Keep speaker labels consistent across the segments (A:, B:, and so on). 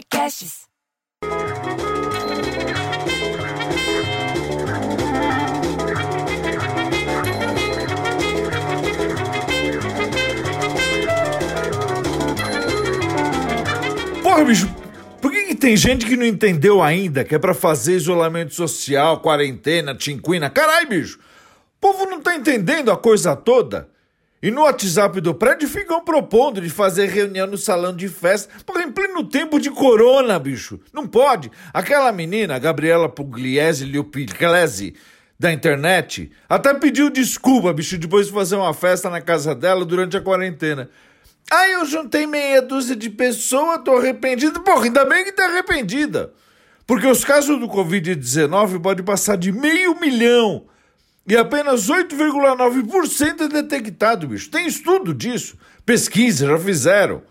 A: Podcasts.
B: Porra, bicho, por que, que tem gente que não entendeu ainda que é pra fazer isolamento social, quarentena, tinquina? Caralho, bicho, o povo não tá entendendo a coisa toda. E no WhatsApp do prédio ficam propondo de fazer reunião no salão de festa. Porra, em pleno tempo de corona, bicho. Não pode. Aquela menina, Gabriela Pugliese Liupiglese, da internet, até pediu desculpa, bicho, depois de fazer uma festa na casa dela durante a quarentena. Aí eu juntei meia dúzia de pessoas, tô arrependida. Porra, ainda bem que tá arrependida. Porque os casos do Covid-19 podem passar de meio milhão. E apenas 8,9% é detectado, bicho. Tem estudo disso. Pesquisa, já fizeram.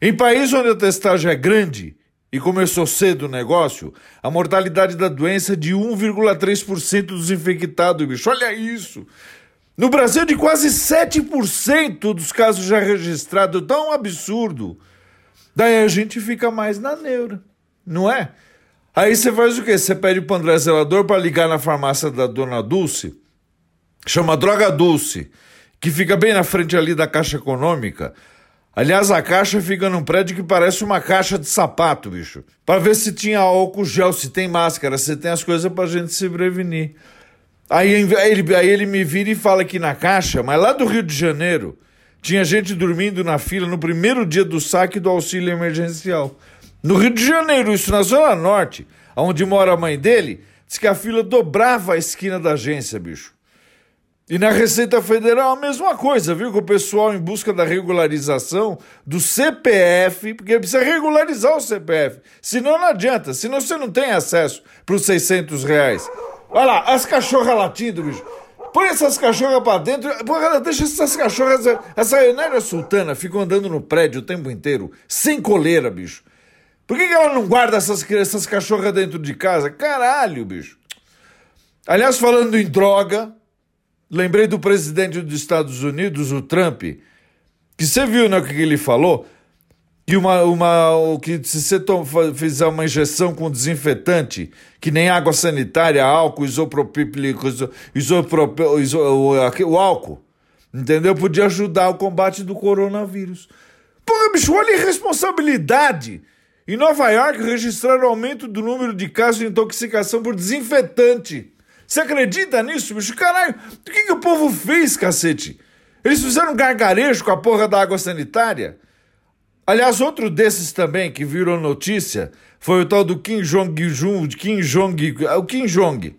B: Em países onde a testagem é grande e começou cedo o negócio, a mortalidade da doença é de 1,3% dos infectados, bicho. Olha isso. No Brasil, de quase 7% dos casos já registrados. Tão absurdo. Daí a gente fica mais na neura, não é? Aí você faz o quê? Você pede pro André Zelador para ligar na farmácia da Dona Dulce, chama Droga Dulce, que fica bem na frente ali da Caixa Econômica. Aliás, a caixa fica num prédio que parece uma caixa de sapato, bicho. Para ver se tinha álcool gel, se tem máscara, se tem as coisas pra gente se prevenir. Aí ele, aí ele me vira e fala que na caixa, mas lá do Rio de Janeiro, tinha gente dormindo na fila no primeiro dia do saque do auxílio emergencial. No Rio de Janeiro, isso na Zona Norte, onde mora a mãe dele, diz que a fila dobrava a esquina da agência, bicho. E na Receita Federal a mesma coisa, viu? Com o pessoal em busca da regularização do CPF, porque precisa regularizar o CPF. Senão não adianta, senão você não tem acesso para os 600 reais. Olha lá, as cachorras latindo, bicho. Põe essas cachorras pra dentro. Porra, deixa essas cachorras. Essa Enéria Sultana fica andando no prédio o tempo inteiro, sem coleira, bicho. Por que, que ela não guarda essas, essas cachorras dentro de casa? Caralho, bicho. Aliás, falando em droga, lembrei do presidente dos Estados Unidos, o Trump, que você viu né, o que ele falou? Que, uma, uma, que se você fizer uma injeção com desinfetante, que nem água sanitária, álcool, isopropílico, isopropil, iso, o, o álcool, entendeu? Podia ajudar o combate do coronavírus. Porra, bicho, olha a irresponsabilidade! Em Nova York, registraram aumento do número de casos de intoxicação por desinfetante. Você acredita nisso, bicho? Caralho, o que, que o povo fez, cacete? Eles fizeram gargarejo com a porra da água sanitária? Aliás, outro desses também que virou notícia foi o tal do Kim Jong-un, Kim Jong, o Kim Jong,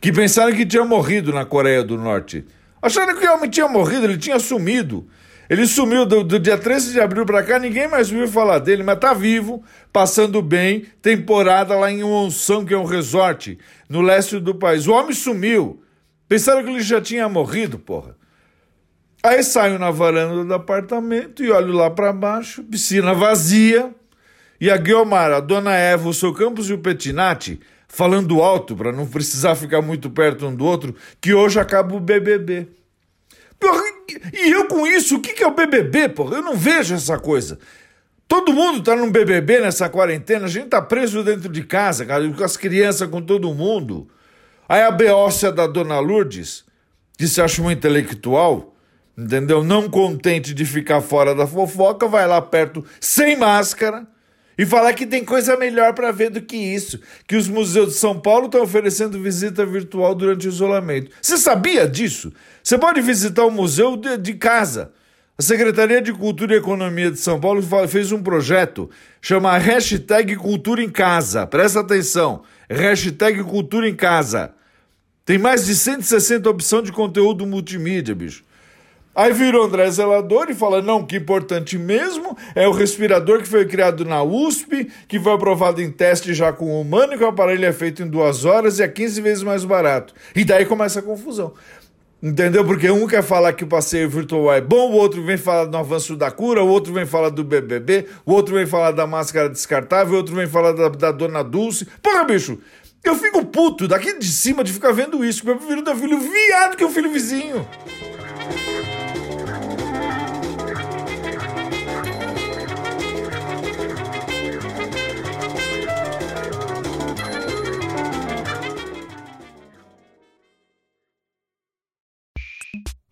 B: que pensaram que tinha morrido na Coreia do Norte. Acharam que homem tinha morrido, ele tinha sumido. Ele sumiu do, do dia 13 de abril para cá, ninguém mais ouviu falar dele, mas tá vivo, passando bem, temporada lá em Wonsan, que é um resort no leste do país. O homem sumiu. Pensaram que ele já tinha morrido, porra. Aí saio na varanda do apartamento e olho lá para baixo, piscina vazia, e a Guiomar, a dona Eva, o seu Campos e o Petinati falando alto para não precisar ficar muito perto um do outro, que hoje acaba o BBB. E eu com isso, o que, que é o BBB, porra? Eu não vejo essa coisa. Todo mundo tá num BBB nessa quarentena, a gente tá preso dentro de casa, cara, com as crianças, com todo mundo. Aí a beócia da dona Lourdes, que se acha uma intelectual, entendeu? Não contente de ficar fora da fofoca, vai lá perto sem máscara e falar que tem coisa melhor para ver do que isso, que os museus de São Paulo estão oferecendo visita virtual durante o isolamento. Você sabia disso? Você pode visitar o museu de, de casa. A Secretaria de Cultura e Economia de São Paulo fez um projeto chama Hashtag Cultura em Casa. Presta atenção. Hashtag Cultura em Casa. Tem mais de 160 opções de conteúdo multimídia, bicho. Aí virou André Zelador e fala: não, que importante mesmo é o respirador que foi criado na USP, que foi aprovado em teste já com o humano, que o aparelho é feito em duas horas e é 15 vezes mais barato. E daí começa a confusão. Entendeu? Porque um quer falar que o passeio virtual é bom, o outro vem falar do avanço da cura, o outro vem falar do BBB, o outro vem falar da máscara descartável, o outro vem falar da, da dona Dulce. Porra, bicho, eu fico puto daqui de cima de ficar vendo isso, porque eu prefiro ter filho viado que o filho vizinho.